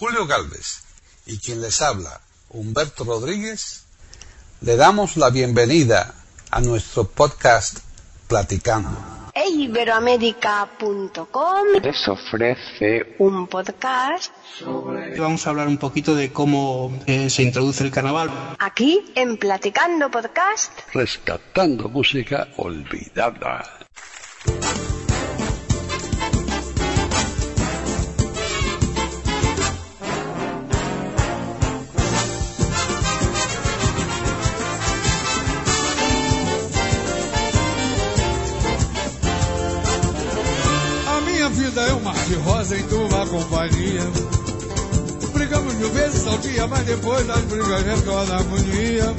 Julio Galvez y quien les habla, Humberto Rodríguez, le damos la bienvenida a nuestro podcast Platicando. Iberoamérica.com les ofrece un podcast Vamos a hablar un poquito de cómo eh, se introduce el carnaval. aquí en Platicando Podcast. rescatando música olvidada. Mar de rosa em tua companhia. Brigamos mil vezes ao dia, mas depois das brigas retorna a harmonia.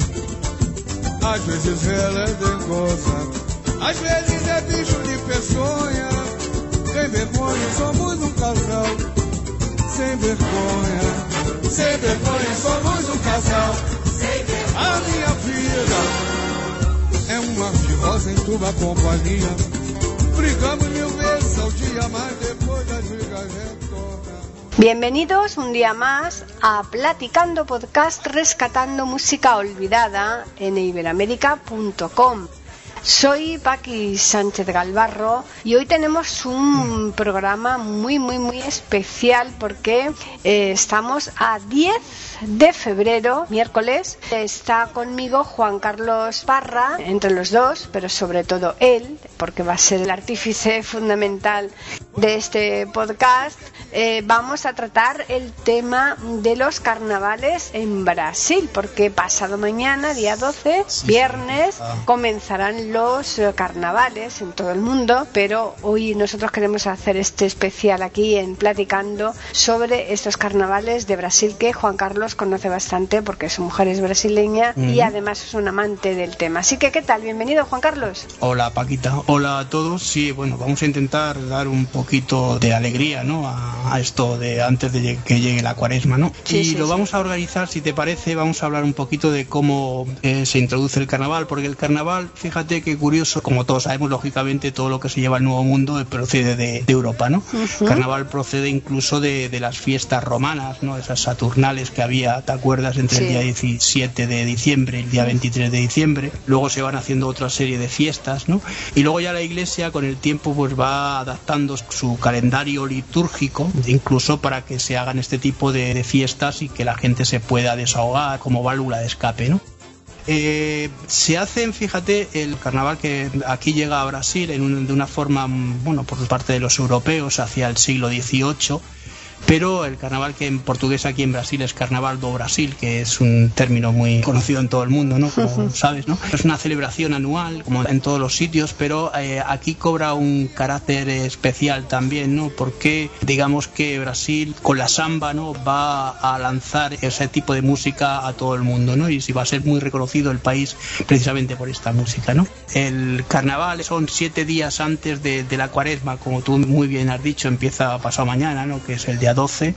Às vezes ela é dengosa, às vezes é bicho de peçonha. Sem vergonha, somos um casal. Sem vergonha, sem vergonha, somos um casal. A minha vida é um de rosa em tua companhia. Bienvenidos un día más a Platicando Podcast Rescatando Música Olvidada en iberoamérica.com. Soy Paqui Sánchez Galvarro y hoy tenemos un programa muy muy muy especial porque eh, estamos a 10 de febrero, miércoles. Está conmigo Juan Carlos Parra, entre los dos, pero sobre todo él, porque va a ser el artífice fundamental de este podcast. Eh, vamos a tratar el tema de los carnavales en Brasil, porque pasado mañana, día 12, viernes, comenzarán los eh, carnavales en todo el mundo, pero hoy nosotros queremos hacer este especial aquí en Platicando sobre estos carnavales de Brasil que Juan Carlos conoce bastante porque su mujer es brasileña y además es un amante del tema. Así que, ¿qué tal? Bienvenido, Juan Carlos. Hola Paquita, hola a todos. Sí, bueno, vamos a intentar dar un poquito de alegría, ¿no? A, a esto de antes de que llegue la cuaresma, ¿no? Sí, y sí, lo sí. vamos a organizar, si te parece, vamos a hablar un poquito de cómo eh, se introduce el carnaval, porque el carnaval, fíjate qué curioso, como todos sabemos, lógicamente todo lo que se lleva al Nuevo Mundo eh, procede de, de Europa, ¿no? Carnaval procede incluso de, de las fiestas romanas, ¿no? Esas saturnales que había, ¿te acuerdas? Entre el día 17 de diciembre y el día 23 de diciembre. Luego se van haciendo otra serie de fiestas, ¿no? Y luego ya la iglesia con el tiempo pues va adaptando su calendario litúrgico, incluso para que se hagan este tipo de, fiestas y que la gente se pueda desahogar como válvula de escape, ¿no? Eh, se hacen, fíjate, el carnaval que aquí llega a Brasil en un- de una forma, bueno, por parte de los europeos hacia el siglo XVIII, pero el carnaval que en portugués aquí en Brasil es Carnaval do Brasil, que es un término muy conocido en todo el mundo, ¿no? Como sabes, ¿no? Es una celebración anual, como en todos los sitios, pero eh, aquí cobra un carácter especial también, ¿no? Porque digamos que Brasil con la samba, ¿no? Va a lanzar ese tipo de música a todo el mundo, ¿no? Y si va a ser muy reconocido el país precisamente por esta música, ¿no? El carnaval son siete días antes de, de la cuaresma, como tú muy bien has dicho, empieza pasado mañana, ¿no? Que es el día 12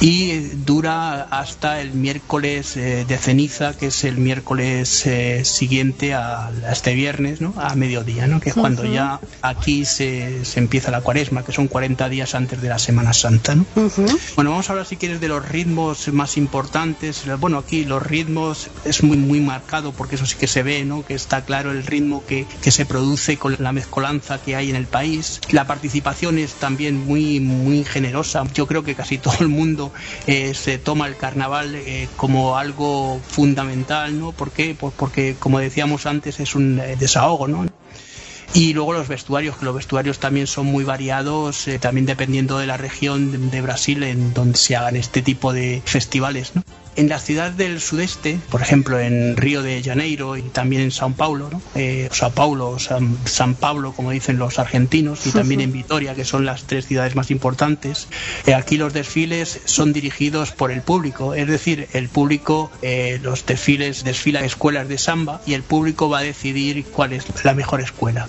y dura hasta el miércoles eh, de ceniza, que es el miércoles eh, siguiente a, a este viernes, ¿no? A mediodía, ¿no? Que es cuando ya aquí se, se empieza la cuaresma, que son 40 días antes de la Semana Santa, ¿no? Bueno, vamos a hablar si quieres de los ritmos más importantes. Bueno, aquí los ritmos es muy muy marcado porque eso sí que se ve, ¿no? Que está claro el ritmo que, que se produce con la mezcolanza que hay en el país. La participación es también muy muy generosa. Yo creo que casi todo el mundo eh, se toma el carnaval eh, como algo fundamental, ¿no? ¿Por qué? Porque como decíamos antes es un eh, desahogo, ¿no? Y luego los vestuarios, que los vestuarios también son muy variados, también dependiendo de la región de, de Brasil en donde se hagan este tipo de festivales. ¿no? En las ciudades del sudeste, por ejemplo en Río de Janeiro y también en Sao Paulo, ¿no? eh, Paulo, San, San Pablo, como dicen los argentinos, y también en Vitoria, que son las tres ciudades más importantes, eh, aquí los desfiles son dirigidos por el público, es decir, el público, eh, los desfiles desfilan escuelas de samba y el público va a decidir cuál es la mejor escuela.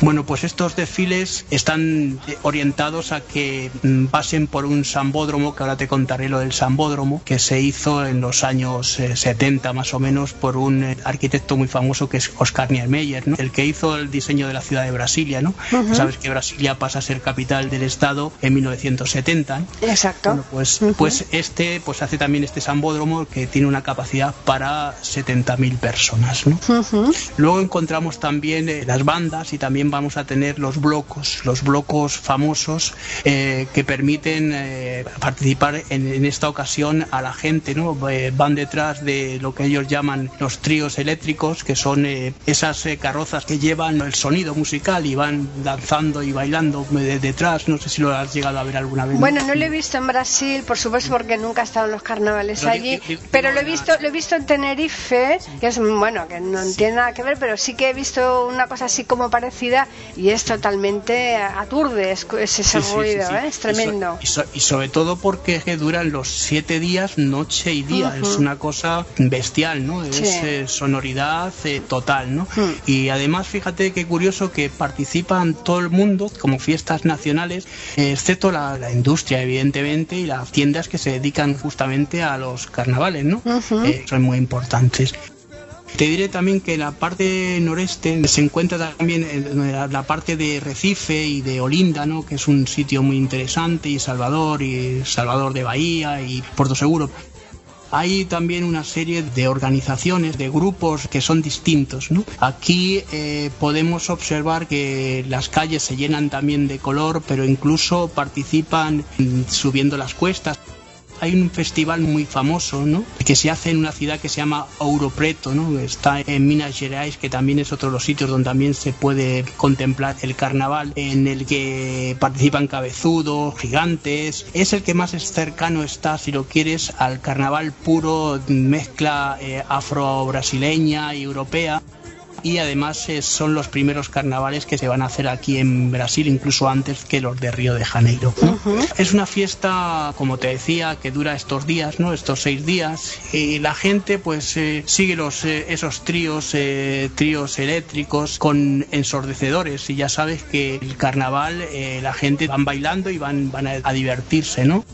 Bueno, pues estos desfiles están eh, orientados a que mm, pasen por un sambódromo, que ahora te contaré lo del sambódromo, que se hizo en los años 70 más o menos por un arquitecto muy famoso que es Oscar Niemeyer, ¿no? el que hizo el diseño de la ciudad de Brasilia. ¿no? Sabes que Brasilia pasa a ser capital del Estado en 1970. Exacto. Bueno, pues, pues este pues hace también este sambódromo que tiene una capacidad para 70.000 personas. ¿no? Luego encontramos también eh, las bandas y también vamos a tener los blocos, los blocos famosos eh, que permiten eh, participar en, esta ocasión a la gente. ¿no? van detrás de lo que ellos llaman los tríos eléctricos, que son esas carrozas que llevan el sonido musical y van danzando y bailando detrás. No sé si lo has llegado a ver alguna vez. Bueno, no lo he visto en Brasil, por supuesto, porque nunca he estado en los carnavales allí, pero lo he visto, lo he visto en Tenerife, que es bueno, que no tiene nada que ver, pero sí que he visto una cosa así como parecida y es totalmente aturde, es, ese ruido, ¿eh? es tremendo. Y, sobre todo porque duran los siete días, noche y día, es una cosa bestial, ¿no? Es eh, sonoridad eh, total, ¿no? Y además, fíjate qué curioso que participan todo el mundo como fiestas nacionales, excepto la, industria, evidentemente, y las tiendas que se dedican justamente a los carnavales, ¿no? son muy importantes. Te diré también que la parte noreste se encuentra también la parte de Recife y de Olinda, ¿no? que es un sitio muy interesante, y Salvador, y Salvador de Bahía y Puerto Seguro. Hay también una serie de organizaciones, de grupos que son distintos. Aquí eh, podemos observar que las calles se llenan también de color, pero incluso participan subiendo las cuestas hay un festival muy famoso, ¿no? Que se hace en una ciudad que se llama Ouro Preto, ¿no? Está en Minas Gerais, que también es otro de los sitios donde también se puede contemplar el carnaval, en el que participan cabezudos, gigantes. Es el que más cercano está, si lo quieres, al carnaval puro, mezcla eh, afro-brasileña y europea y además eh, son los primeros carnavales que se van a hacer aquí en Brasil, incluso antes que los de Río de Janeiro. Es una fiesta, como te decía, que dura estos días, ¿no? estos seis días, y la gente pues eh, sigue los, eh, esos tríos, tríos eléctricos con ensordecedores y ya sabes que el carnaval la gente van bailando y van, van a, a divertirse, ¿no?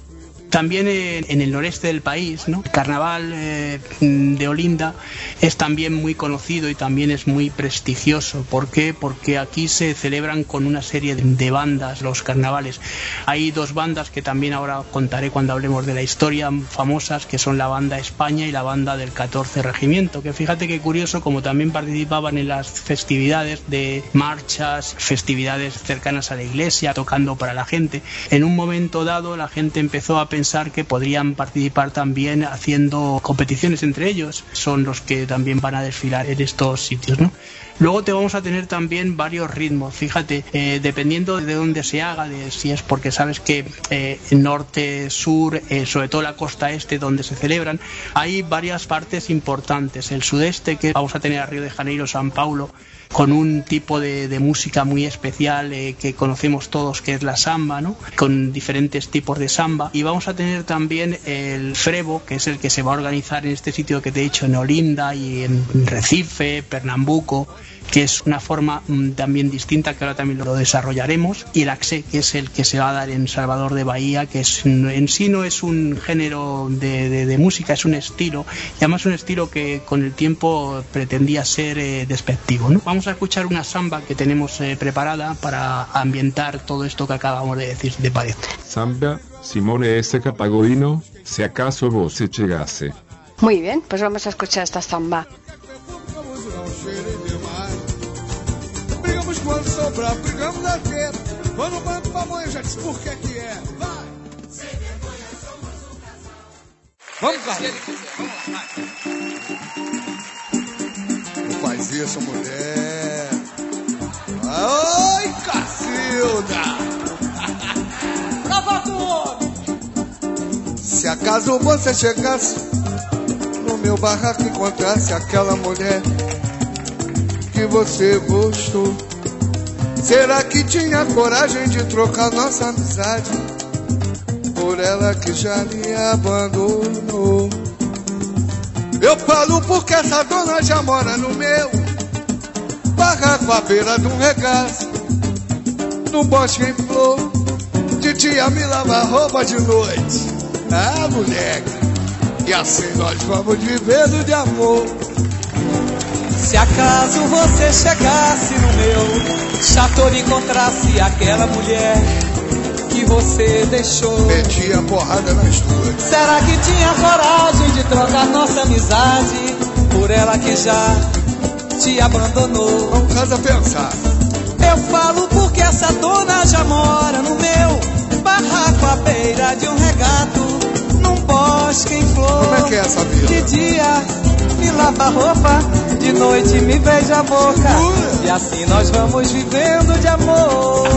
También en, el noreste del país, ¿no? el carnaval eh, de Olinda es también muy conocido y también es muy prestigioso. ¿Por qué? Porque aquí se celebran con una serie de, bandas los carnavales. Hay dos bandas que también ahora contaré cuando hablemos de la historia famosas, que son la banda España y la banda del 14 Regimiento, que fíjate qué curioso, como también participaban en las festividades de marchas, festividades cercanas a la iglesia, tocando para la gente. En un momento dado la gente empezó a pensar que podrían participar también haciendo competiciones entre ellos. Son los que también van a desfilar en estos sitios, ¿no? Luego te vamos a tener también varios ritmos, fíjate, eh, dependiendo de dónde se haga, de si es porque sabes que eh, norte, sur, eh, sobre todo la costa este donde se celebran, hay varias partes importantes. El sudeste, que vamos a tener a Río de Janeiro, San Paulo, con un tipo de, música muy especial eh, que conocemos todos, que es la samba, ¿no? con diferentes tipos de samba. Y vamos a tener también el frevo, que es el que se va a organizar en este sitio que te he dicho, en Olinda y en Recife, Pernambuco que es una forma mm, también distinta que ahora también lo desarrollaremos, y el AXE, que es el que se va a dar en Salvador de Bahía, que es, en sí no es un género de, música, es un estilo, y además un estilo que con el tiempo pretendía ser eh, despectivo. ¿no? Vamos a escuchar una samba que tenemos eh, preparada para ambientar todo esto que acabamos de decir, de parece? Samba, Simone S. Capagodino, si acaso vos llegase. Muy bien, pues vamos a escuchar esta samba. Quando sobrar, brigamos na guerra. Quando mando pra mãe, já disse por que que é. Vai! Sem vergonha, somos um casal. Vamos, Carlos. Não faz isso, mulher. Oi, Cacilda! Prova do homem! Se acaso você chegasse no meu barraco e encontrasse aquela mulher que você gostou Será que tinha coragem de trocar nossa amizade por ela que já me abandonou? Eu falo porque essa dona já mora no meu barraco à beira de um regaço. no bosque em flor. Titia me lava roupa de noite. Ah, moleque. E assim nós vamos vivendo de amor. Se acaso você chegasse no meu chateau e encontrasse aquela mulher que você deixou, Metia porrada nas duas. será que tinha coragem de trocar nossa amizade por ela que já te abandonou? Não casa pensar. Eu falo porque essa dona já mora no meu barraco à beira de um regato, num bosque em flor. Como é que é essa vida? De dia me lava a roupa, de noite me beija a boca. E assim nós vamos vivendo de amor.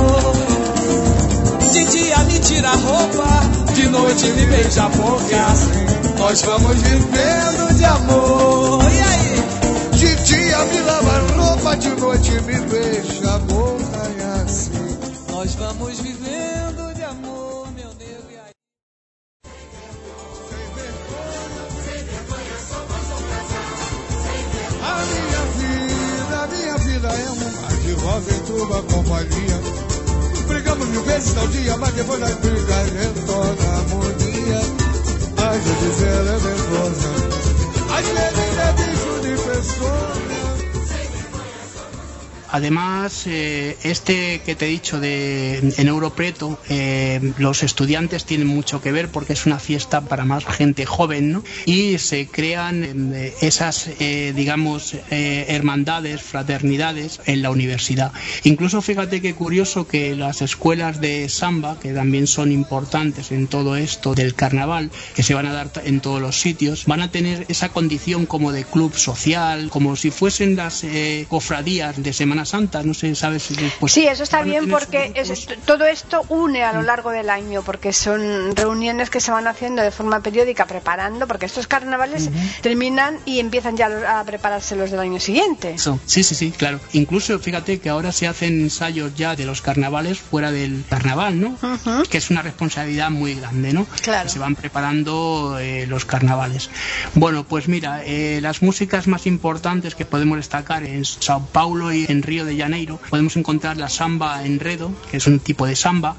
De dia me tira a roupa, de noite me beija a boca. E assim nós vamos vivendo de amor. E aí? De dia me lava roupa, de noite me beija a boca e assim. Nós vamos vivendo mar de rosa em tua companhia. Brigamos mil vezes ao dia, mas depois das brigas retorna a harmonia. Às vezes ela é nervosa, às vezes é bicho de pessoa. Además, eh, este que te he dicho de en Europreto, eh, los estudiantes tienen mucho que ver porque es una fiesta para más gente joven, ¿no? Y se crean eh, esas, eh, digamos, hermandades, fraternidades en la universidad. Incluso fíjate qué curioso que las escuelas de samba, que también son importantes en todo esto del carnaval, que se van a dar en todos los sitios, van a tener esa condición como de club social, como si fuesen las cofradías de Semana Santa, no sé, ¿sabes? Pues Sí, eso está bien porque es- todo esto une a lo largo del año, porque son reuniones que se van haciendo de forma periódica preparando, porque estos carnavales terminan y empiezan ya a prepararse los del año siguiente. Eso, sí, sí, sí, claro. Incluso fíjate que ahora se hacen ensayos ya de los carnavales fuera del carnaval, ¿no? Que es una responsabilidad muy grande, ¿no? Claro. Se van preparando eh, los carnavales. Bueno, pues mira, eh, las músicas más importantes que podemos destacar en Sao Paulo y en Río de Janeiro podemos encontrar la samba enredo, que es un tipo de samba,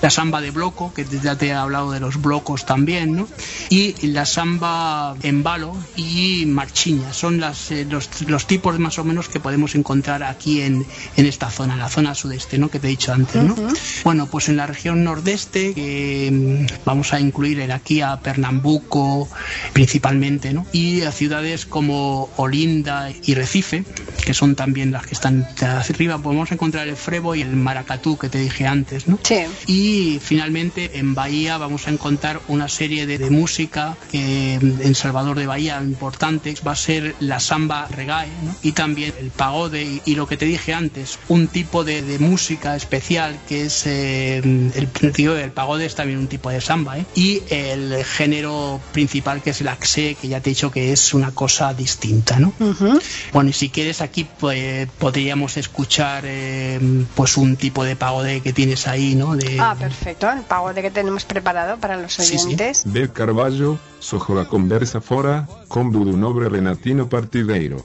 la samba de bloco, que ya te he hablado de los blocos también, ¿no? Y la samba en balo y marchiña, son las, eh, los, los tipos más o menos que podemos encontrar aquí en, en esta zona, en la zona sudeste, ¿no? Que te he dicho antes, ¿no? Bueno, pues en la región nordeste, mm, vamos a incluir en aquí a Pernambuco principalmente, ¿no? Y a ciudades como Olinda y Recife, que son también las que están hacia arriba, podemos encontrar el frevo y el maracatú que te dije antes, ¿no? Sí. Y finalmente en Bahía vamos a encontrar una serie de, de música que mm, en Salvador de Bahía importante va a ser la samba reggae ¿no? y también el pagode y, y lo que te dije antes, un tipo de, de música especial que es eh, el tío del pagode es también un tipo de samba ¿eh? y el género principal que es el axe que ya te he dicho que es una cosa distinta, ¿no? Ujú. Bueno, y si quieres aquí pues, podríamos escuchar eh, pues un tipo de pagode que tienes ahí, ¿no? De, Ah, perfecto. El pago de que tenemos preparado para los Sí, sí. oyentes. Bel Carvalho, sojo la conversa fora, com do nobre Renatino Partideiro.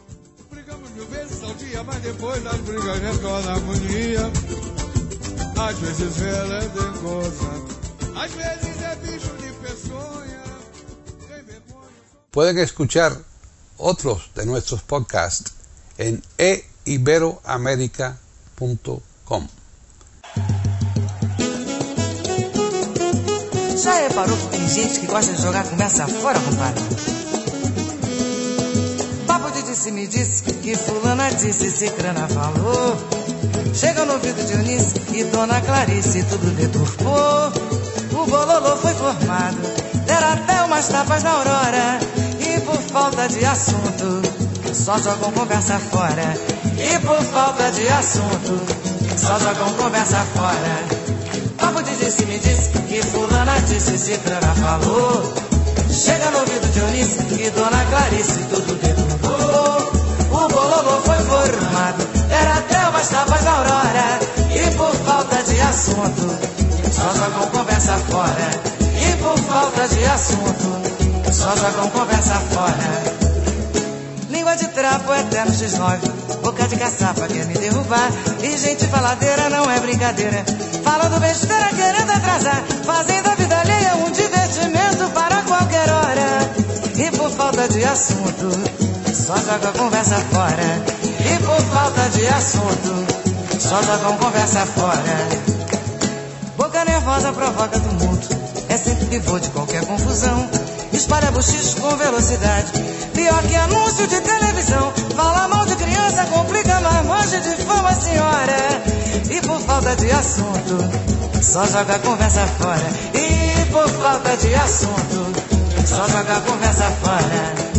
Pueden escuchar otros de nuestros podcasts en eiberoamerica.com. Já reparou que tem gente que gosta de jogar conversa fora, compadre? Papo de disse me disse que fulana disse, cicrana falou. Chega no ouvido de Eunice e Dona Clarice tudo deturpou. O bololô foi formado, deram até umas tapas na aurora. E por falta de assunto, só jogam conversa fora. E por falta de assunto, só jogam conversa fora. Papo de disse me disse que fulana disse, cicrana falou. Chega no ouvido de Eunice e Dona Clarice tudo deturpou. O bololô foi formado, era até umas tapas na aurora. E por falta de assunto, só jogam conversa fora. E por falta de assunto, só jogam conversa fora. Língua de trapo, eterno X9. Boca de caçapa quer me derrubar. E gente faladeira não é brincadeira. Falando besteira, querendo atrasar. Fazendo a vida alheia um divertimento para qualquer hora. E por falta de assunto, só joga conversa fora. E por falta de assunto, só joga conversa fora. Boca nervosa provoca tumulto. É sempre pivô de qualquer confusão. Espalha bochicho com velocidade. Pior que anúncio de televisão. Fala mal de criança, complica mais mancha de fama, senhora. E por falta de assunto, só joga a conversa fora. E por falta de assunto, só joga a conversa fora.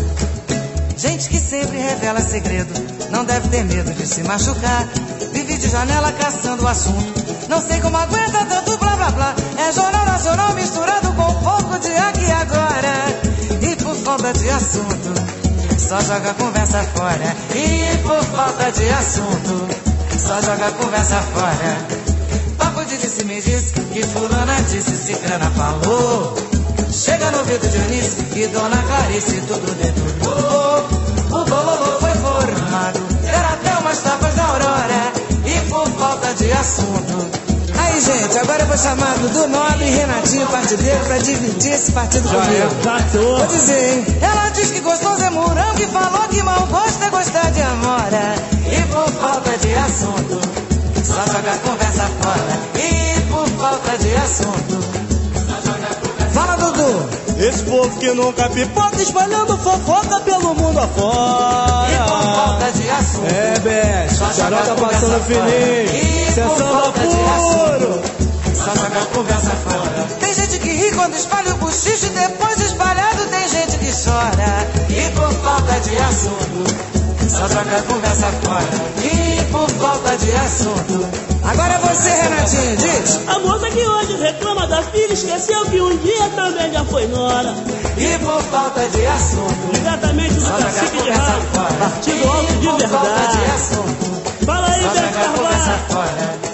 Gente que sempre revela segredo, não deve ter medo de se machucar. Vive de janela caçando o assunto. Não sei como aguenta tanto blá blá blá. É jornal nacional misturado com um pouco de aqui agora. Falta de assunto, só joga a conversa fora. E por falta de assunto, só joga a conversa fora. Papo de disse me disse que fulana disse, cicrana falou. Chega no ouvido de Eunice e Dona Clarice tudo deturpou. O bololô foi formado, era até umas tapas da aurora. E por falta de assunto. Aí, gente, agora eu vou chamar Dudu Nobre e Renatinho Partideiro pra dividir esse partido comigo. Vou dizer, hein? Ela diz que gostoso é morango e falou que mal gosta é gostar de amora. E por falta de assunto, só joga a conversa fora. E por falta de assunto. Fala, Dudu! Esse povo que nunca pipoca espalhando fofoca pelo mundo afora. E por falta de assunto. É, Beth, Só o Xará joga a conversa passando fininho. Falta de puro. Só joga conversa fora. Tem gente que ri quando espalha o bochicho e depois de espalhado tem gente que chora. E por falta de assunto. Só joga conversa fora. E por falta de assunto. Agora é você, Renatinho, diz. A moça que hoje reclama da filha esqueceu que um dia também já foi nora. E por falta de assunto. Diretamente do cacique de rádio, partido alto de verdade. Fala aí, Beto Carvalho.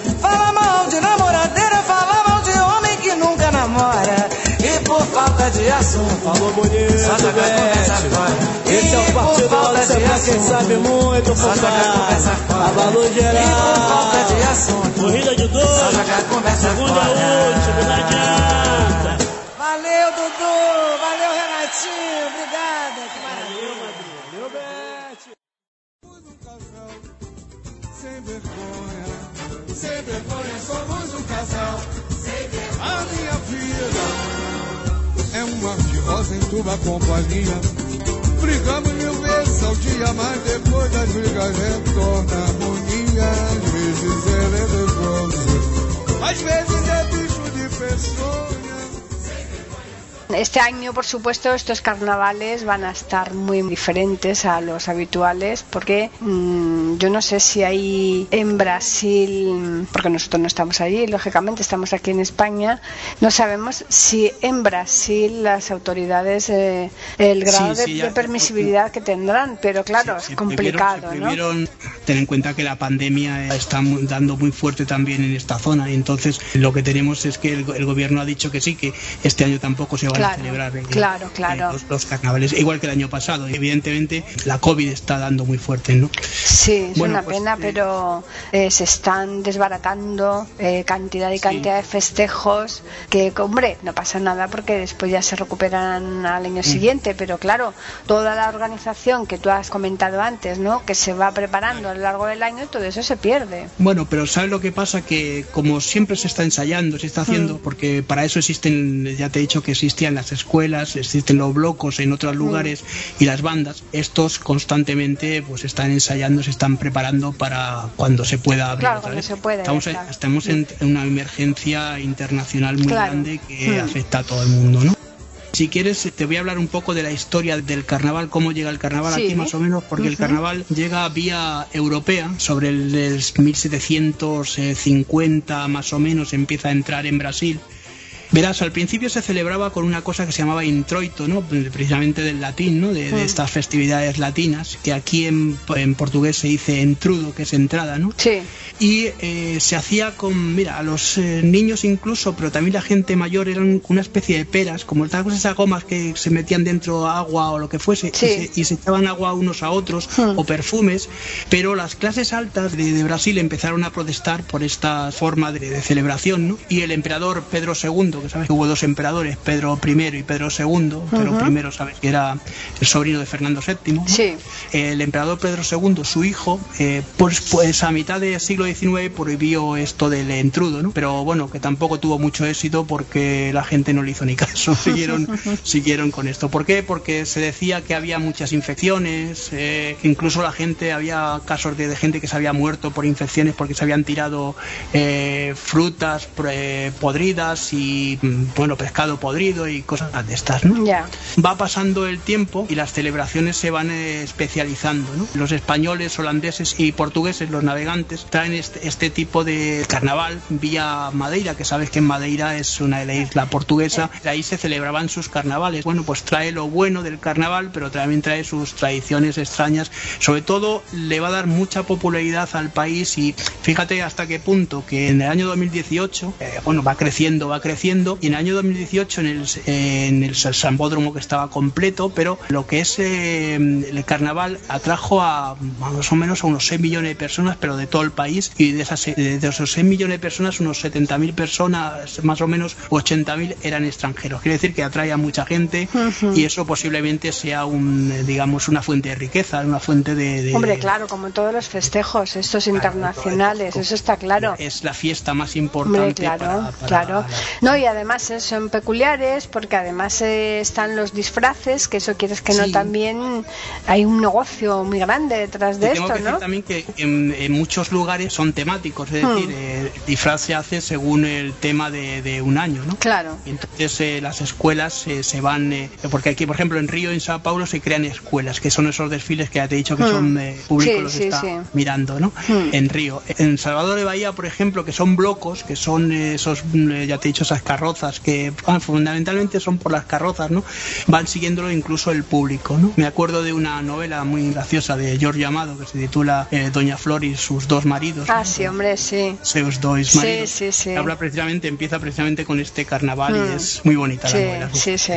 de é assunto. Falou bonito, Santa Bete. Esse é o partido do Sebra, quem sabe muito falar. A valor geral. E de assunto. Corrida de dois. Segunda a última, não adianta. Valeu, Dudu. Valeu, Renatinho. Obrigada. Que maravilha. Valeu, Bete. Um casal sem vergonha. Sem vergonha, somos um casal. Sem vergonha. A minha vida é uma rosa em tua companhia. Brigamos mil vezes ao dia, mas depois das brigas retorna a harmonia. Às vezes ela é nervosa, às vezes é bicho de peçonha. Este año, por supuesto, estos carnavales van a estar muy diferentes a los habituales porque mm, yo no sé si hay en Brasil, porque nosotros no estamos allí, lógicamente estamos aquí en España, no sabemos si en Brasil las autoridades eh, el grado Sí, de, sí, ya- de permisibilidad que tendrán, pero claro, es complicado, ¿no? prohibieron tener en cuenta que la pandemia está dando muy fuerte también en esta zona y entonces lo que tenemos es que el, el gobierno ha dicho que sí, que este año tampoco se van a Claro, celebrar eh, claro, eh, los, los carnavales, igual que el año pasado. Evidentemente la COVID está dando muy fuerte, ¿no? Sí, es Bueno, una pues, pena, eh, pero se están desbaratando cantidad y cantidad de festejos que, hombre, no pasa nada porque después ya se recuperan al Mm. año siguiente, pero claro, toda la organización que tú has comentado antes, ¿no? Que se va preparando a lo largo del año, todo eso se pierde. Bueno, pero ¿sabes lo que pasa? Que como siempre se está ensayando, se está haciendo, Mm. porque para eso existen, ya te he dicho que existían las escuelas, existen los blocos en Mm. otros lugares y las bandas, estos constantemente pues están ensayando, se están preparando para cuando se pueda abrir Claro, otra cuando vez. se pueda, Estamos, está. estamos en una emergencia internacional muy Claro. grande que Mm. afecta a todo el mundo, ¿no? Si quieres, te voy a hablar un poco de la historia del carnaval, cómo llega el carnaval Sí. aquí más o menos, porque el carnaval llega vía europea, sobre el 1750 más o menos empieza a entrar en Brasil Verás, al principio se celebraba con una cosa que se llamaba introito, ¿no? precisamente del latín, ¿no? de, de Mm. estas festividades latinas, que aquí en, en portugués se dice entrudo, que es entrada, ¿no? Sí. Y eh, se hacía con, mira, a los eh, niños incluso, pero también la gente mayor eran una especie de peras, como estas cosas esas gomas que se metían dentro agua o lo que fuese, Sí. y, se, y se echaban agua unos a otros, Hmm. o perfumes, pero las clases altas de, de Brasil empezaron a protestar por esta forma de, de celebración, ¿no? Y el emperador Pedro II, que sabes que hubo dos emperadores, Pedro I y Pedro II, Pedro Ujú. I, sabes que era el sobrino de Fernando VII, ¿no? Sí. el emperador Pedro II, su hijo, eh, pues, pues a mitad del siglo XIX prohibió esto del entrudo, ¿no? Pero bueno, que tampoco tuvo mucho éxito porque la gente no le hizo ni caso, siguieron, siguieron con esto. ¿Por qué? Porque se decía que había muchas infecciones, eh, que incluso la gente, había casos de, de gente que se había muerto por infecciones porque se habían tirado eh, frutas eh, podridas y, mm, bueno, pescado podrido y cosas de estas, ¿no? Ya. va pasando el tiempo y las celebraciones se van eh, especializando. ¿no? Los españoles, holandeses y portugueses, los navegantes, traen este, este tipo de carnaval vía Madeira, que sabes que en Madeira es una isla portuguesa, de ahí se celebraban sus carnavales. Bueno, pues trae lo bueno del carnaval, pero también trae sus tradiciones extrañas. Sobre todo le va a dar mucha popularidad al país y fíjate hasta qué punto que en el año 2018, eh, bueno, va creciendo, va creciendo, y en el año 2018 en el, en el Sambódromo que estaba completo, pero lo que es eh, el carnaval atrajo a más o menos a unos 6 millones de personas, pero de todo el país, y de, esas, de esos 6 millones de personas, unos 70.000 personas, más o menos 80.000 eran extranjeros. Quiere decir que atrae a mucha gente Ujú. y eso posiblemente sea un, digamos, una fuente de riqueza, una fuente de... de- Hombre, claro, como en todos los festejos, estos internacionales, eso está claro. Es la fiesta más Hombre, importante claro, para- para claro. No, y además eh, son peculiares porque además eh, están los disfraces, que eso quieres que no Sí. también hay un negocio muy grande detrás de Y tengo esto, que decir ¿no? también que en, en muchos lugares son temáticos, es Hmm. decir, eh, el disfraz se hace según el tema de, de un año, ¿no? Claro. Y entonces eh, las escuelas eh, se van, eh, porque aquí, por ejemplo, en Río en Sao Paulo se crean escuelas, que son esos desfiles que ya te he dicho que Hmm. son públicos Sí, los sí, está sí. mirando, ¿no? Hmm. En Río. En Salvador de Bahía, por ejemplo, que son blocos, que son esos, mm, ya te he dicho, esas carrozas, que ah, fundamentalmente son por las carrozas, ¿no? Van siguiéndolo incluso el público, ¿no? Me acuerdo de una novela muy graciosa de Giorgio Amado que se titula eh, Doña Flor y sus dos maridos. Ah, sí, hombre, sí. Seus dois Sí, maridos. sí, sí. Habla precisamente, empieza precisamente con este carnaval Mm. y es muy bonita Sí, la novela. sí, sí.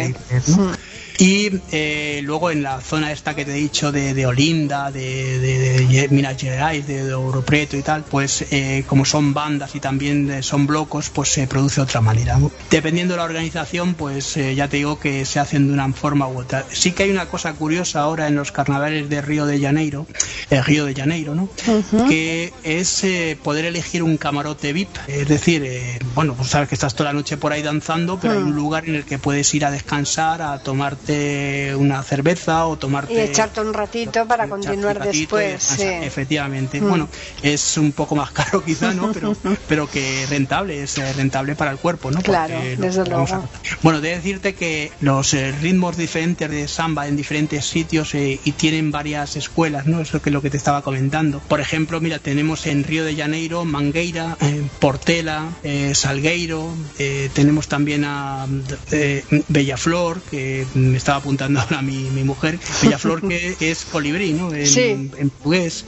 ¿no? Mm. Y eh, luego en la zona esta que te he dicho de, de Olinda, de, de, de Minas Gerais, de, Ouro Preto y tal, pues eh, como son bandas y también eh, son blocos, pues se produce de otra manera. Dependiendo de la organización, pues eh, ya te digo que se hacen de una forma u otra. Sí que hay una cosa curiosa ahora en los carnavales de Río de Janeiro, el Río de Janeiro, ¿no? Que es eh, poder elegir un camarote VIP. Es decir, eh, bueno, pues sabes que estás toda la noche por ahí danzando, pero hay un lugar en el que puedes ir a descansar, a tomarte una cerveza o tomarte... Y echarte un ratito para continuar ratito después, sí. Efectivamente. Mm. Bueno, es un poco más caro quizá, ¿no? Pero, pero que rentable, es eh, rentable para el cuerpo, ¿no? Claro, Porque desde a- luego. Bueno, de decirte que los eh, ritmos diferentes de samba en diferentes sitios eh, y tienen varias escuelas, ¿no? Eso que es lo que te estaba comentando. Por ejemplo, mira, tenemos en Río de Janeiro, Mangueira, eh, Portela, eh, Salgueiro, tenemos también a Bellaflor, que me estaba apuntando ahora mi, mi mujer, Bellaflor que, que es colibrí, ¿no? En, Sí. en portugués.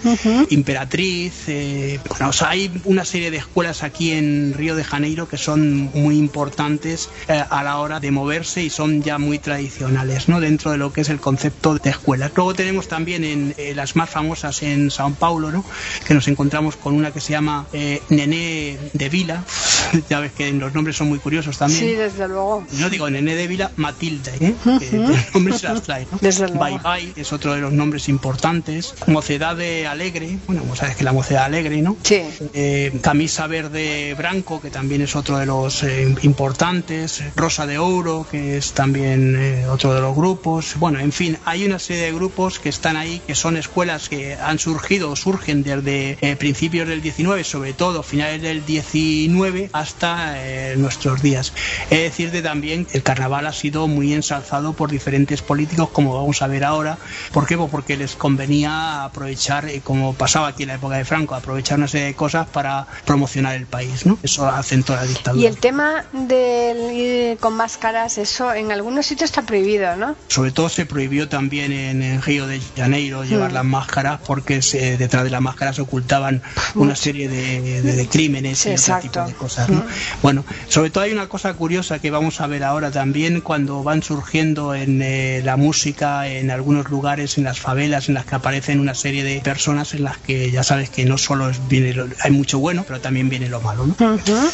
Imperatriz, eh, bueno, o sea, hay una serie de escuelas aquí en Río de Janeiro que son muy importantes eh, a la hora de moverse y son ya muy tradicionales, ¿no? Dentro de lo que es el concepto de escuelas. Luego tenemos también en eh, las más famosas en Sao Paulo, ¿no? Que nos encontramos con una que se llama eh, Nené de Vila. ya ves que los nombres son muy curiosos también. Sí, desde luego. No digo Nené de Vila, Matilde, ¿eh? Que los nombres se las trae, ¿no? Desde. Bye Bye es otro de los nombres importantes. Mocedad de Alegre, bueno, como sabes que la Mocedad Alegre, ¿no? Sí. Eh, camisa Verde Branco, que también es otro de los eh, importantes. Rosa de Ouro, que es también eh, otro de los grupos. Bueno, en fin, hay una serie de grupos que están ahí, que son escuelas que han surgido o surgen desde eh, principios del 19, sobre todo finales del 19 hasta eh, nuestros días. Es decirte también que el carnaval ha sido muy ensalzado por por diferentes políticos, como vamos a ver ahora. ¿Por qué? Pues porque les convenía aprovechar, eh, como pasaba aquí en la época de Franco, aprovechar una serie de cosas para promocionar el país, ¿no? Eso hacen toda la dictadura. Y el tema del ir con máscaras, eso en algunos sitios está prohibido, ¿no? Sobre todo se prohibió también en, en Río de Janeiro llevar Mm. las máscaras porque se- detrás de las máscaras se ocultaban una serie de, de- de crímenes Sí, y exacto. tipo de cosas. ¿no? Mm. Bueno, sobre todo hay una cosa curiosa que vamos a ver ahora también cuando van surgiendo en eh, la música en algunos lugares, en las favelas, en las que aparecen una serie de personas en las que ya sabes que no solo viene lo- hay mucho bueno, pero también viene lo malo. ¿no?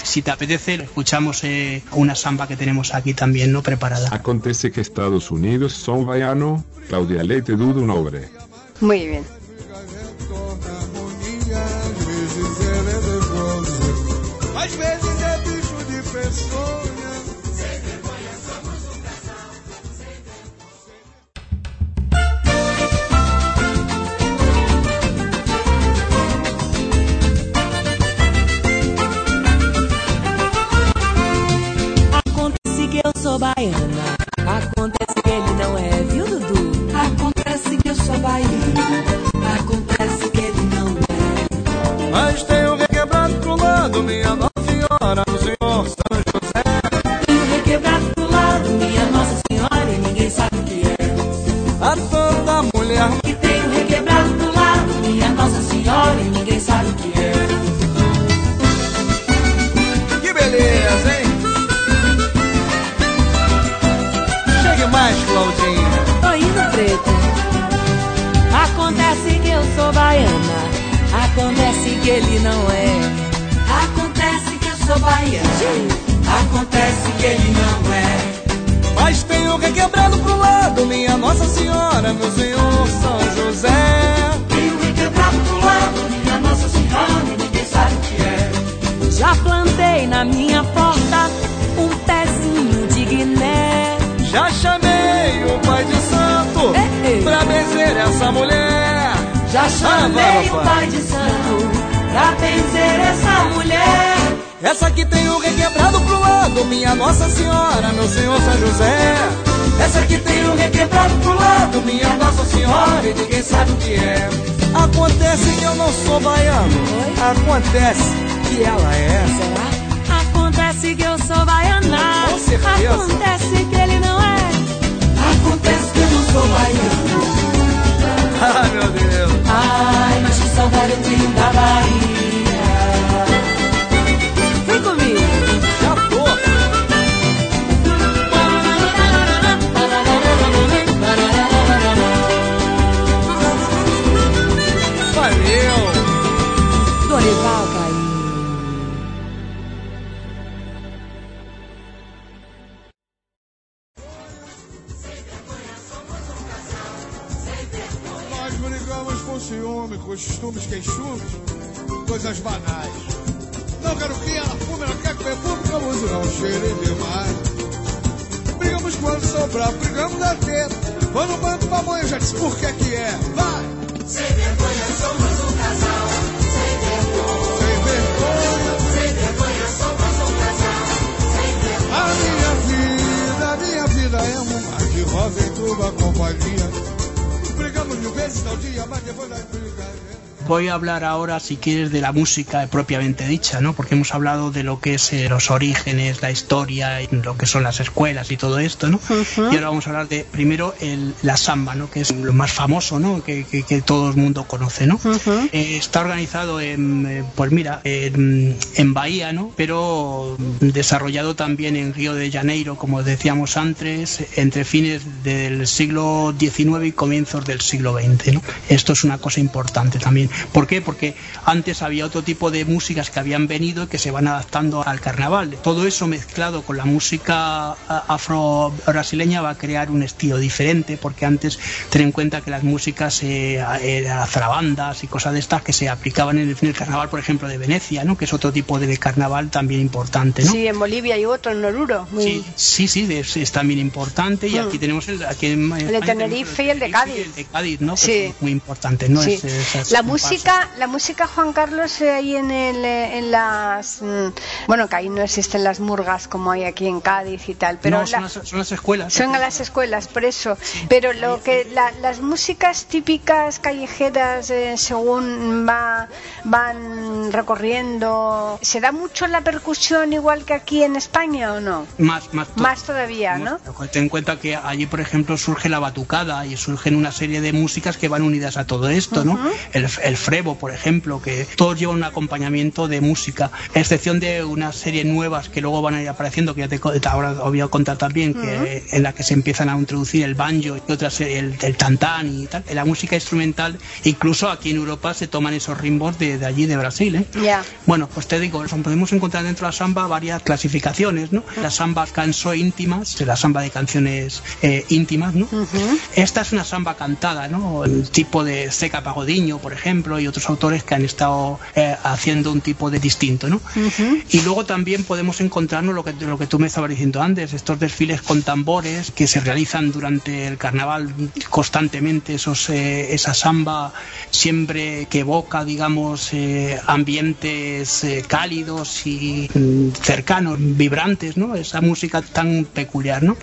Si te apetece, escuchamos eh, una samba que tenemos aquí también no preparada. Acontece que Estados Unidos son baiano, Cláudia Leite Duda um nobre. Muy bien. Às vezes é bicho de. Plantei na minha porta um pezinho de Guiné. Já chamei o Pai de Santo pra benzer essa mulher. Já chamei Ah, o. Pai de Santo pra benzer essa mulher. Essa aqui tem o requebrado pro lado, minha Nossa Senhora, meu Senhor São José. Essa aqui tem o requebrado pro lado, minha Nossa Senhora, e ninguém sabe o que é. Acontece que eu não sou baiano, acontece que ela é. Acontece que eu sou baiana. Com certeza. Acontece que ele não é. Acontece que eu não sou baiana. Ah, meu Deus. Ai, mas que saudade eu tenho da Bahia. Costumes, queixumes, coisas banais. Não quero que ela fume, ela quer comer pública, música não cheire demais. Brigamos quando sobrar, brigamos até. Vou no banco pra mãe, eu já disse por que que é. Vai! Sem vergonha somos um casal. Sem vergonha. Sem vergonha. Sem vergonha somos um casal. Sem vergonha. A minha vida, a minha vida é um mar de rosa em tua companhia. Brigamos mil vezes ao dia, mas depois das brigas. Voy a hablar ahora, si quieres, de la música propiamente dicha, ¿no? Porque hemos hablado de lo que es eh, los orígenes, la historia, lo que son las escuelas y todo esto, ¿no? Y ahora vamos a hablar de, primero, el, la samba, ¿no? Que es lo más famoso, ¿no? Que, que- que todo el mundo conoce, ¿no? Eh, está organizado en, eh, pues mira, en, en Bahía, ¿no? Pero desarrollado también en Río de Janeiro, como decíamos antes, entre fines del siglo XIX y comienzos del siglo XX, ¿no? Esto es una cosa importante también. ¿Por qué? Porque antes había otro tipo de músicas que habían venido y que se van adaptando al carnaval. Todo eso mezclado con la música a- afro-brasileña va a crear un estilo diferente, porque antes ten en cuenta que las músicas eh, eran zarabandas y cosas de estas que se aplicaban en el, en el carnaval, por ejemplo, de Venecia, ¿no? que es otro tipo de carnaval también importante. ¿no? Sí, en Bolivia y otro en Oruro. Muy- Sí, sí, sí, es, es también importante y Mm. aquí tenemos el, aquí en El de Tenerife y el de Cádiz. el de Cádiz, ¿no? Que Sí. es muy importante, ¿no? Sí. Es- es- La música música, la música Juan Carlos eh, ahí en, el, eh, en las, mm, bueno, que ahí no existen las murgas como hay aquí en Cádiz y tal, pero No, son, la- las, son las escuelas. son a las escuelas, por eso. Pero lo que la- las músicas típicas callejeras, eh, según va, van recorriendo, ¿se da mucho la percusión igual que aquí en España o no? Más, más, to- Más todavía, ¿no? Ten en cuenta que allí, por ejemplo, surge la batucada y surgen una serie de músicas que van unidas a todo esto, ¿no? El frevo, por ejemplo, que todos llevan un acompañamiento de música, a excepción de una serie nuevas que luego van a ir apareciendo, que ya te, ahora os voy a contar también, que, en la que se empiezan a introducir el banjo y otras, el, el tantán y tal. La música instrumental, incluso aquí en Europa se toman esos ritmos de, de allí, de Brasil, ¿eh? Ya. Bueno, pues te digo, podemos encontrar dentro de la samba varias clasificaciones, ¿no? La samba canso íntimas, la samba de canciones eh, íntimas, ¿no? Esta es una samba cantada, ¿no? El tipo de Seca Pagodiño, por ejemplo, y otros autores que han estado eh, haciendo un tipo de distinto, ¿no? Y luego también podemos encontrarnos lo que, lo que tú me estabas diciendo antes, estos desfiles con tambores que se realizan durante el carnaval constantemente, esos, eh, esa samba siempre que evoca, digamos, eh, ambientes cálidos y mm, cercanos, vibrantes, ¿no? Esa música tan peculiar, ¿no?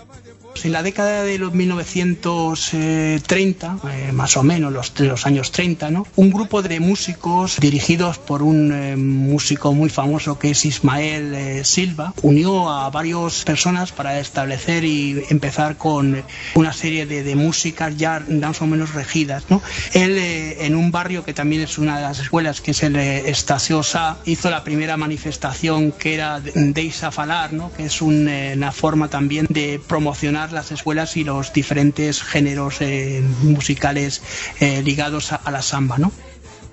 Pues En la década de los 1930, eh, más o menos los, de los años 30, ¿no? un grupo de músicos dirigidos por un eh, músico muy famoso que es Ismael eh, Silva unió a varias personas para establecer y empezar con una serie de, de músicas ya más o menos regidas. ¿no? Él eh, en un barrio que también es una de las escuelas, que es el eh, Estació Sa, hizo la primera manifestación que era Deisa Falar, ¿no? que es un, eh, una forma también de promocionar las escuelas y los diferentes géneros eh, musicales eh, ligados a, a la samba. ¿no?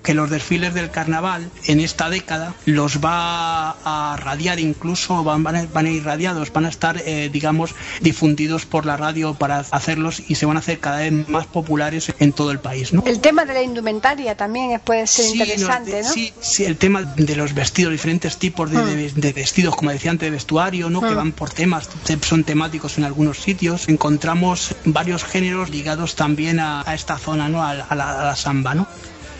Que los desfiles del carnaval en esta década los va a radiar incluso van, van, a, van a ir radiados van a estar eh, digamos difundidos por la radio para hacerlos y se van a hacer cada vez más populares en todo el país ¿no? El tema de la indumentaria también puede ser Sí, interesante, no, ¿no? Sí, sí, el tema de los vestidos, diferentes tipos de, de- de vestidos, como decía antes, de vestuario, ¿no? que Mm. van por temas, te- son temáticos en algunos sitios. Encontramos varios géneros ligados también a, a esta zona, ¿no? a, a la, a la samba. ¿no?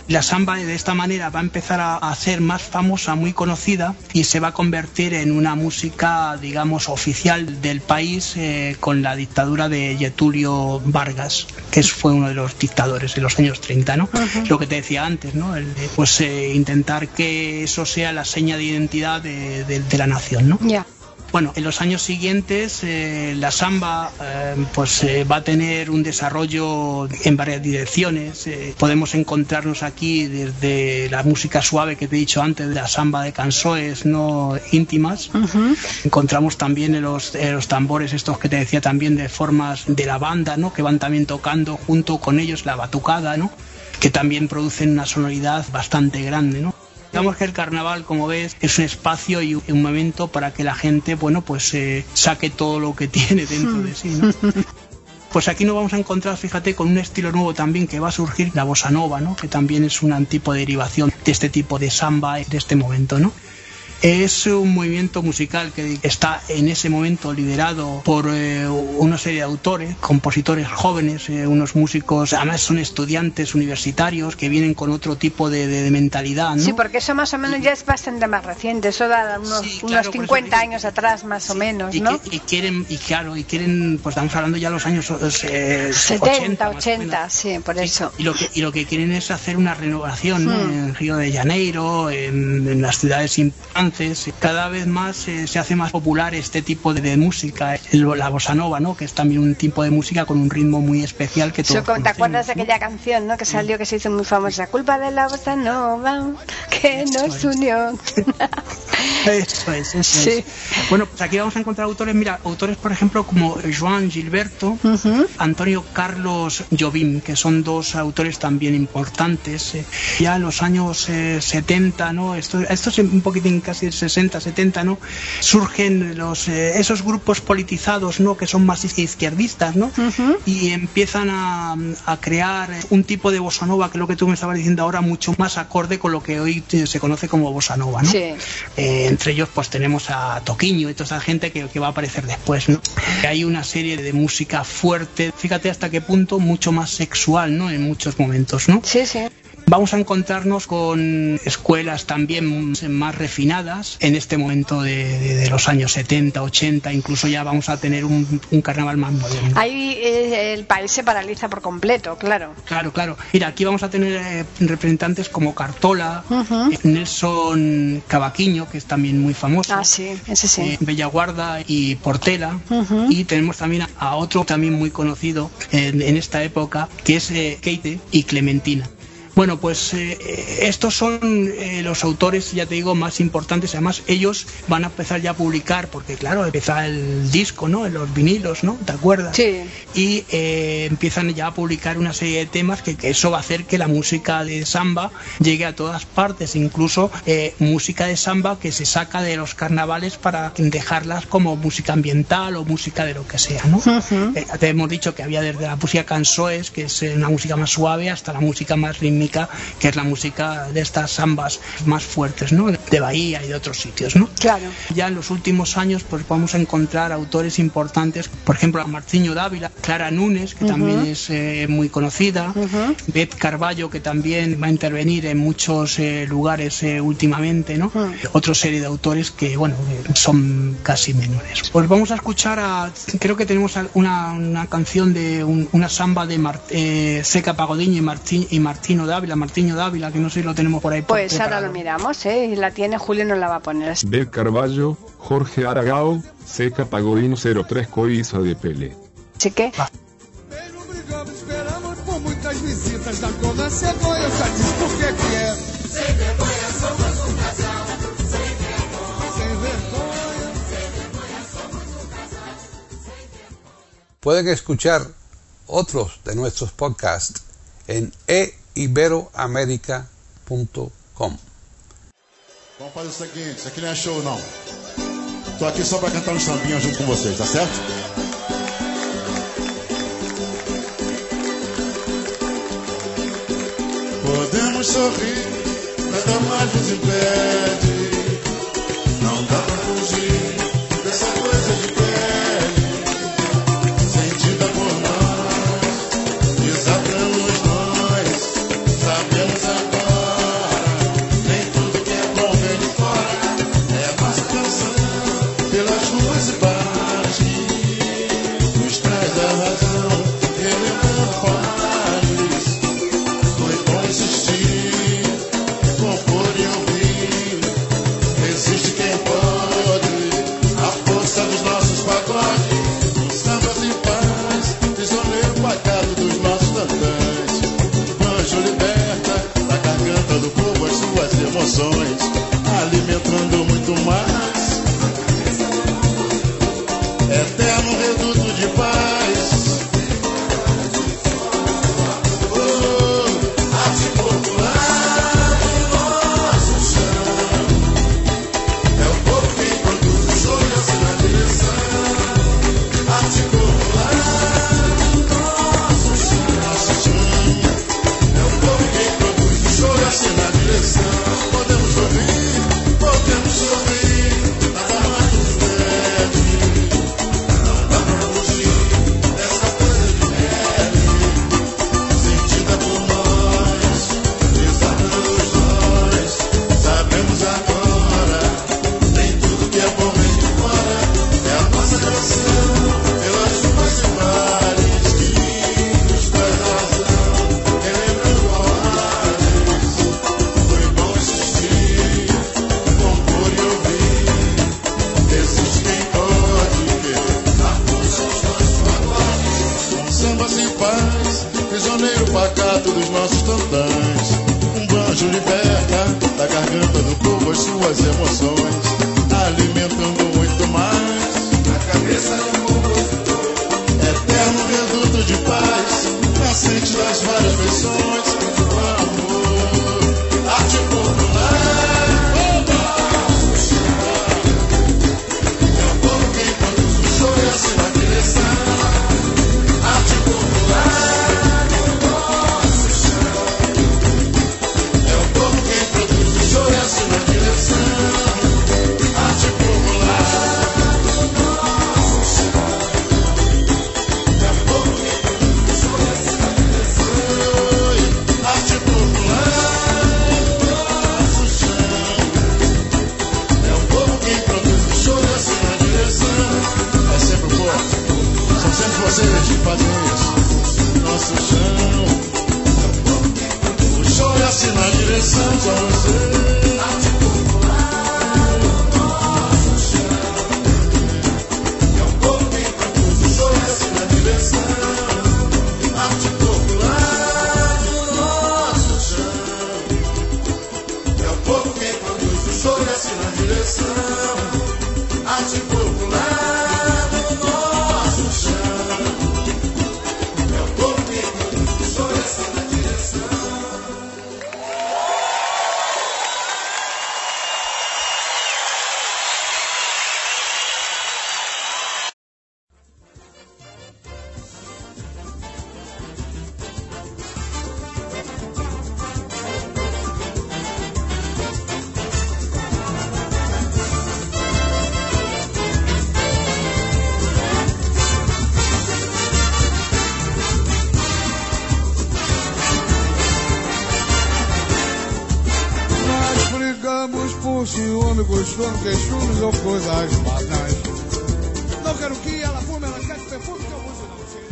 La samba de esta manera va a empezar a, a ser más famosa, muy conocida y se va a convertir en una música, digamos, oficial del país eh, con la dictadura de Getulio Vargas, que fue uno de los dictadores en los años 30, ¿no? Lo que te decía antes, ¿no? El de, pues eh, intentar que eso sea la seña de identidad de, de- de la nación, ¿no? Ya. Bueno, en los años siguientes eh, la samba eh, pues eh, va a tener un desarrollo en varias direcciones. Eh, podemos encontrarnos aquí desde la música suave que te he dicho antes, de la samba de cansoes no íntimas. Encontramos también en los, en los tambores estos que te decía también de formas de la banda, ¿no? Que van también tocando junto con ellos la batucada, ¿no? Que también producen una sonoridad bastante grande, ¿no? Digamos que el carnaval, como ves, es un espacio y un momento para que la gente, bueno, pues eh, saque todo lo que tiene dentro de sí, ¿no? Pues aquí nos vamos a encontrar, fíjate, con un estilo nuevo también que va a surgir, la bossa nova, ¿no? Que también es un tipo de derivación de este tipo de samba de este momento, ¿no? Es un movimiento musical que está en ese momento liderado por eh, una serie de autores, compositores jóvenes, eh, unos músicos, además son estudiantes universitarios que vienen con otro tipo de, de- de mentalidad, ¿no? Sí, porque eso más o menos ya es bastante más reciente, eso da unos, Sí, unos claro, por eso 50 digo- años atrás más o menos, y, ¿no? que- y quieren y claro y quieren pues estamos hablando ya de los años eh, 70, más o 80, menos. sí, por eso. y lo que y lo que quieren es hacer una renovación ¿no? Hmm. en Río de Janeiro en, en las ciudades importantes cada vez más eh, se hace más popular este tipo de, de música el- la bossa nova no que es también un tipo de música con un ritmo muy especial que todos ¿Te acuerdas de aquella canción ¿no? que salió que se hizo muy famosa? Culpa de la bossa nova que nos unió. Eso es, eso Sí. es. Bueno, pues aquí vamos a encontrar autores, mira, autores por ejemplo como Joan Gilberto, Antonio Carlos Jobim, que son dos autores también importantes. eh, ya en los años eh, 70, ¿no? Esto, esto es un poquitín casi 60, 70, ¿no? Surgen los, eh, esos grupos politizados, ¿no? Que son más izquierdistas, ¿no? Y empiezan a, a crear un tipo de bossa nova, que es lo que tú me estabas diciendo ahora, mucho más acorde con lo que hoy se conoce como bossa nova, ¿no? Sí. Eh, entre ellos pues tenemos a Toquiño y toda esa gente que, que va a aparecer después, ¿no? Hay una serie de música fuerte, fíjate hasta qué punto mucho más sexual, ¿no? En muchos momentos, ¿no? Sí, sí. Vamos a encontrarnos con escuelas también más refinadas en este momento de, de- de los años 70, 80, incluso ya vamos a tener un, un carnaval más moderno. Ahí eh, el país se paraliza por completo, claro. Claro, claro. Mira, aquí vamos a tener eh, representantes como Cartola, eh, Nelson Cavaquiño, que es también muy famoso. Ah, sí, ese sí. eh, Bellaguarda y Portela. Y tenemos también a, a otro también muy conocido en, en esta época, que es Keite y Clementina. Bueno, pues eh, estos son eh, los autores, ya te digo, más importantes. Además, ellos van a empezar ya a publicar, porque claro, empieza el disco, ¿no? En los vinilos, ¿no? ¿Te acuerdas? Sí. Y eh, empiezan ya a publicar una serie de temas que, que eso va a hacer que la música de samba llegue a todas partes, incluso eh, música de samba que se saca de los carnavales para dejarlas como música ambiental o música de lo que sea, ¿no? Eh, te hemos dicho que había desde la música cansoes, que es una música más suave, hasta la música más rítmica, que es la música de estas sambas más fuertes, ¿no? De Bahía y de otros sitios, ¿no? Claro. Ya en los últimos años pues vamos a encontrar autores importantes, por ejemplo a Martiño Dávila, Clara Núñez, que Ujú. también es eh, muy conocida, Beth Carballo, que también va a intervenir en muchos eh, lugares eh, últimamente, ¿no? Otra serie de autores que, bueno, eh, son casi menores. Pues vamos a escuchar a, creo que tenemos una, una canción de un- una samba de Mar- eh, Seca Pagodiño y, Martín, y Martino Dávila, Martiño Dávila, que no sé si lo tenemos por ahí. por- Pues ahora lo miramos, ¿eh? Y la tiene Julio, nos la va a poner. Bel Carvalho, Jorge Aragao, Seca Pagodino 03 Coiça de Pelé. Así que. Pueden escuchar otros de nuestros podcasts en eiberoamerica.com. Vamos fazer o seguinte, isso aqui não é show não. Tô aqui só pra cantar um sambinha junto com vocês, tá certo? Podemos sorrir, nada mais nos impede. Não dá pra fugir por ciúme, costume, queixumes ou coisas banais. Não quero que ela fume, ela quer que perfume,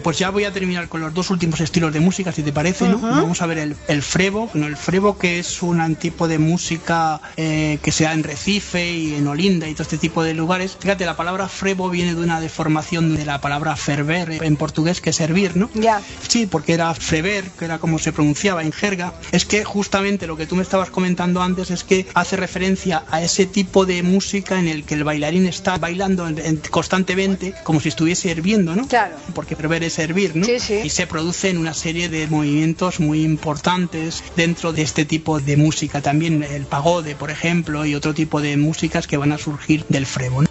Pues ya voy a terminar con los dos últimos estilos de música, si te parece, ¿no? Vamos a ver el, el frevo, ¿no? el frevo que es un tipo de música eh, que se da en Recife y en Olinda y todo este tipo de lugares. Fíjate, la palabra frevo viene de una deformación de la palabra ferver eh, en portugués, que es servir, ¿no? Ya. Sí, porque era frever, que era como se pronunciaba en jerga. Es que justamente lo que tú me estabas comentando antes es que hace referencia a ese tipo de música en el que el bailarín está bailando en- en- constantemente como si estuviese hirviendo, ¿no? Claro. Porque ferver es hervir, ¿no? Sí, sí. Y se producen una serie de movimientos muy importantes dentro de este tipo de música. También el pagode, por ejemplo, y otro tipo de músicas que van a surgir del frevo. ¿no?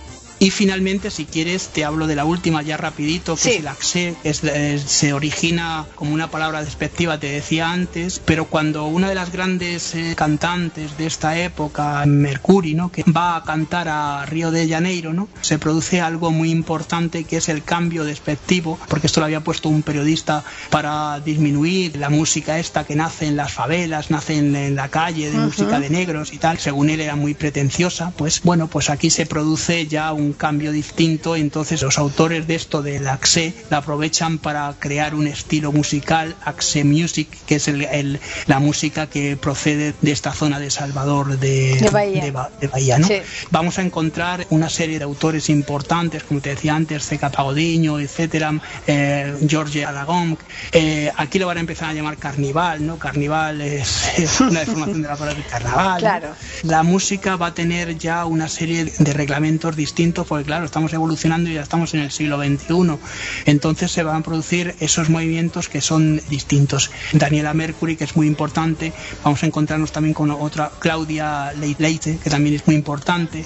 Y finalmente, si quieres, te hablo de la última ya rapidito, que Sí. es el axé, es- se origina como una palabra despectiva, te decía antes, pero cuando una de las grandes eh, cantantes de esta época, Mercury, ¿no? que va a cantar a Río de Janeiro, ¿no? se produce algo muy importante que es el cambio despectivo, porque esto lo había puesto un periodista para disminuir la música esta que nace en las favelas, nace en, en la calle, de música de negros y tal, según él era muy pretenciosa, pues bueno, pues aquí se produce ya un cambio distinto, entonces los autores de esto del Axe la aprovechan para crear un estilo musical, Axe Music, que es el- el- la música que procede de esta zona de Salvador de, De Bahía. de Ba- de Bahía, ¿no? Sí. Vamos a encontrar una serie de autores importantes, como te decía antes, Ceca Pagodiño, etcétera, eh, George Aragón. Eh, aquí lo van a empezar a llamar carnival, ¿no? Carnival es, es una deformación de la palabra carnaval. ¿no? Claro. La música va a tener ya una serie de reglamentos distintos, porque claro, estamos evolucionando y ya estamos en el siglo XXI. Entonces se van a producir esos movimientos que son distintos. Daniela Mercury, que es muy importante, vamos a encontrarnos también con otra, Claudia Leit- Leite, que también es muy importante,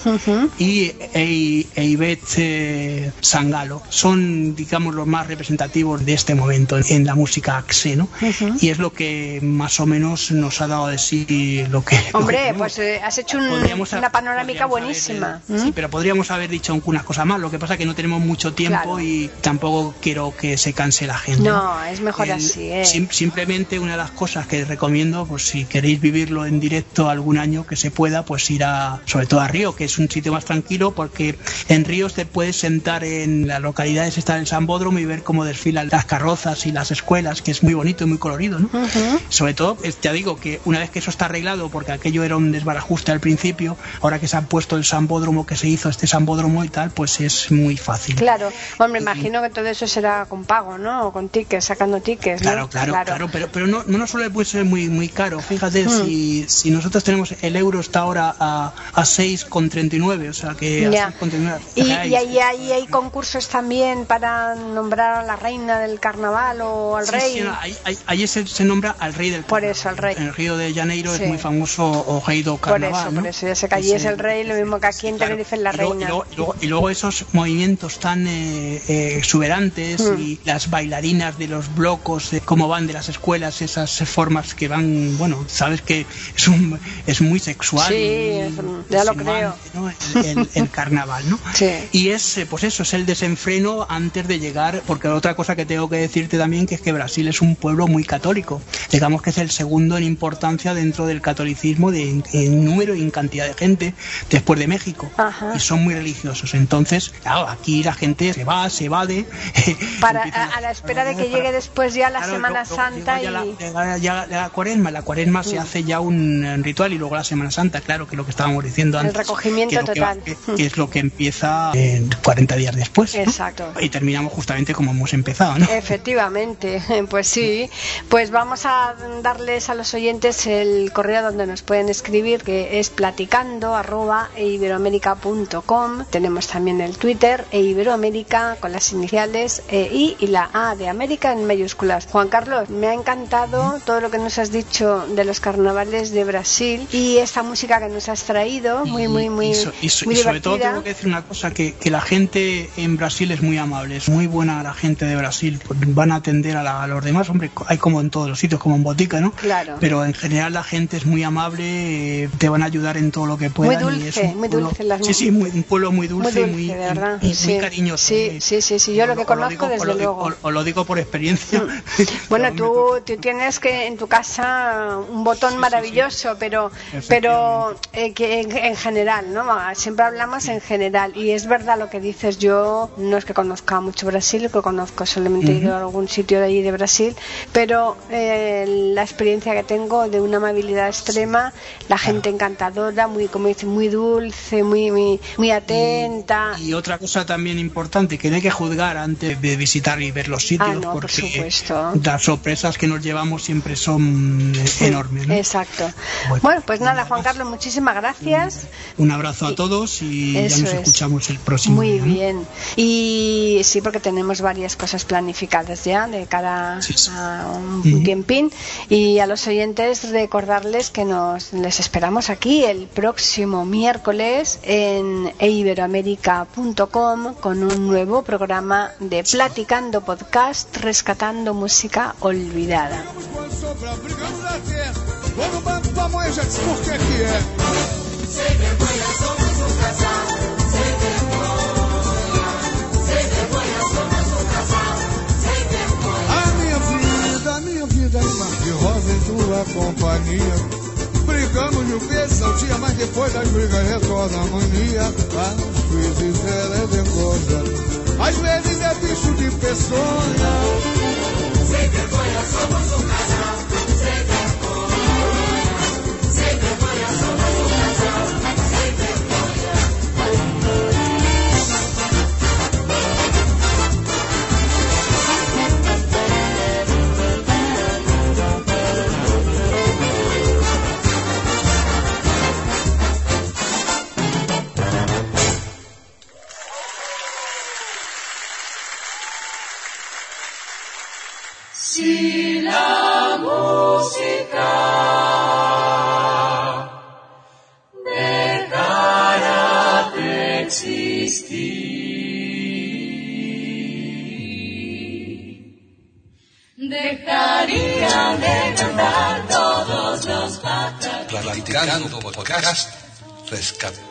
y E- eh, Sangalo. Son, digamos, los más representativos de este momento en, la música axe, ¿no? Y es lo que más o menos nos ha dado de sí lo que... lo que Hombre, pues eh, has hecho un- una panorámica buenísima. ¿Mm? Sí, pero podríamos haber dicho alguna cosa más. Lo que pasa es que no tenemos mucho tiempo Claro. y tampoco quiero que se canse la gente. No, es mejor El- así, ¿eh? sim- simplemente una de las cosas que recomiendo, pues si queréis vivirlo en directo algún año que se pueda, pues ir a, sobre todo a Río, que es un sitio más tranquilo, porque en Ríos te puedes sentar en las localidades, estar en el Sambódromo y ver cómo desfilan las carrozas y las escuelas, que es muy bonito y muy colorido, ¿no? Sobre todo, ya digo que una vez que eso está arreglado, porque aquello era un desbarajuste al principio, ahora que se han puesto el Sambódromo, que se hizo este Sambódromo y tal, pues es muy fácil. Claro, hombre, imagino que todo eso será con pago, ¿no? O con tickets, sacando tickets, ¿no? Claro, claro, claro, pero, pero no, no nos suele puede ser muy, muy caro. Fíjate, Mm. si, si nosotros tenemos el euro está ahora a, a 6,39, o sea que a Ya. 6,39. Y, y ahí, ahí hay concursos también para nombrar a la reina del carnaval o al Sí, rey. sí, no, ahí, ahí- ahí se, se nombra al rey del Por eso, al rey. En el Río de Janeiro Sí. es muy famoso o rey do por carnaval. eso, ¿no? por eso, ya sé que allí es el rey, lo mismo que aquí en Tenerife es la reina. y luego- y luego- y luego esos movimientos tan eh, eh, exuberantes Mm. y las bailarinas de los blocos, de cómo van de las escuelas, esas formas que van, bueno, sabes que es, un, es muy sexual. Sí, ya lo creo. ¿no? El, el- el carnaval, ¿no? Sí. Y es, eh, pues eso, es el desenfreno antes de llegar, porque otra cosa que tengo que decirte también que es que Brasil es un pueblo muy católico. Digamos que es el segundo en importancia dentro del catolicismo de, en, número y en cantidad de gente después de México. Ajá. Y son muy peligrosos. Entonces, claro, aquí la gente se va, se evade. Para, a, a la espera de que llegue después ya la Claro, Semana luego Santa llega y... ya la, ya la cuaresma, la cuaresma se Mm. hace ya un eh, ritual y luego la Semana Santa, claro, que es lo que estábamos diciendo El antes. recogimiento que va- total. que- es lo que empieza en 40 días después. ¿no? Exacto. Y terminamos justamente como hemos empezado, ¿no? Efectivamente, pues sí. Pues vamos a darles a los oyentes el correo donde nos pueden escribir, que es platicando arroba. Tenemos también el Twitter e Iberoamérica con las iniciales e I y la A de América en mayúsculas. Juan Carlos, me ha encantado todo lo que nos has dicho de los carnavales de Brasil y esta música que nos has traído, muy, muy, muy, y, so- y so- muy y sobre todo tengo que decir una cosa, que, que la gente en Brasil es muy amable, es muy buena la gente de Brasil, van a atender a, la- a los demás, hombre, hay como en todos los sitios, como en botica, ¿no? Claro. Pero en general la gente es muy amable, eh, te van a ayudar en todo lo que puedan. Muy y es dulce, muy pueblo- dulce las Sí, sí, muy- un pueblo muy Muy dulce, dulce, muy, verdad. y muy sí. cariñoso. Sí, sí, sí, sí, yo lo que conozco desde lo luego. os lo digo por experiencia. Bueno, tú, tú tienes que en tu casa un botón maravilloso, pero pero eh, que en, en general, ¿no? Siempre hablamos en general y es verdad lo que dices. Yo no es que conozca mucho Brasil, lo que conozco solamente he ido a algún sitio de allí de Brasil, pero eh, la experiencia que tengo de una amabilidad extrema, la gente encantadora, muy como dice, muy dulce, muy muy, muy atenta. Y otra cosa también importante, que no hay que juzgar antes de visitar y ver los sitios, Ah, no, por porque supuesto. las sorpresas que nos llevamos siempre son eh, enormes. ¿no? Exacto. Bueno, pues nada, Juan Carlos, muchísimas gracias. Un abrazo a todos y ya Eso nos es. escuchamos el próximo Muy día, ¿no? bien. Y sí, porque tenemos varias cosas planificadas ya de cara a un tiempín. Y a los oyentes recordarles que nos les esperamos aquí el próximo miércoles en iberoamérica.com con un nuevo programa de Platicando Podcast, rescatando música olvidada. Um um rosa em tua companhia. Brigamos mil vezes ao dia, mas depois das brigas retorna a mania. Às vezes ela é dengosa, às vezes é bicho de peçonha. Sem vergonha somos um casal,